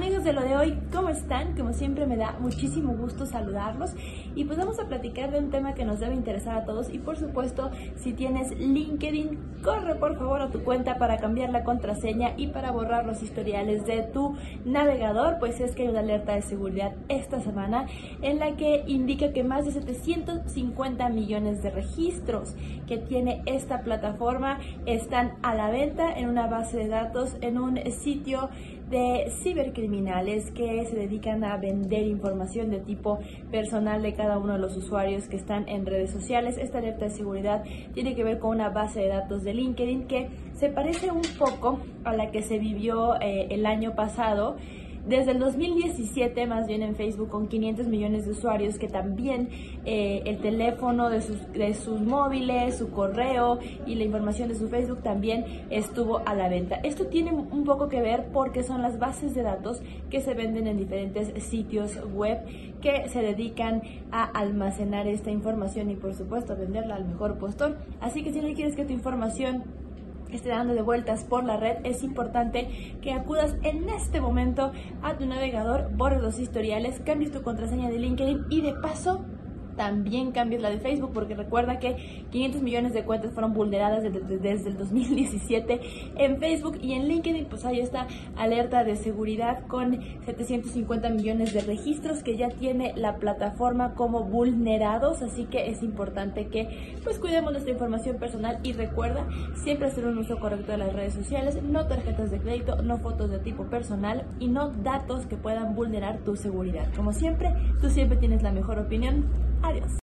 Amigos de lo de hoy, ¿cómo están? Como siempre me da muchísimo gusto saludarlos y pues vamos a platicar de un tema que nos debe interesar a todos y por supuesto si tienes LinkedIn, corre por favor a tu cuenta para cambiar la contraseña y para borrar los historiales de tu navegador, pues es que hay una alerta de seguridad esta semana en la que indica que más de 750 millones de registros que tiene esta plataforma están a la venta en una base de datos en un sitio de cibercriminales que se dedican a vender información de tipo personal de cada uno de los usuarios que están en redes sociales. Esta alerta de seguridad tiene que ver con una base de datos de LinkedIn que se parece un poco a la que se vivió eh, el año pasado desde el 2017, más bien en Facebook, con 500 millones de usuarios, que también eh, el teléfono de sus, de sus móviles, su correo y la información de su Facebook también estuvo a la venta. Esto tiene un poco que ver porque son las bases de datos que se venden en diferentes sitios web que se dedican a almacenar esta información y por supuesto venderla al mejor postor. Así que si no quieres que tu información esté dando de vueltas por la red, es importante que acudas en este momento a tu navegador, borres los historiales, cambies tu contraseña de LinkedIn y de paso también cambies la de Facebook, porque recuerda que 500 millones de cuentas fueron vulneradas desde, el 2017 en Facebook y en LinkedIn, pues hay esta alerta de seguridad con 750 millones de registros que ya tiene la plataforma como vulnerados, así que es importante que pues cuidemos nuestra información personal y recuerda siempre hacer un uso correcto de las redes sociales, no tarjetas de crédito, no fotos de tipo personal y no datos que puedan vulnerar tu seguridad. Como siempre, tú siempre tienes la mejor opinión Adiós.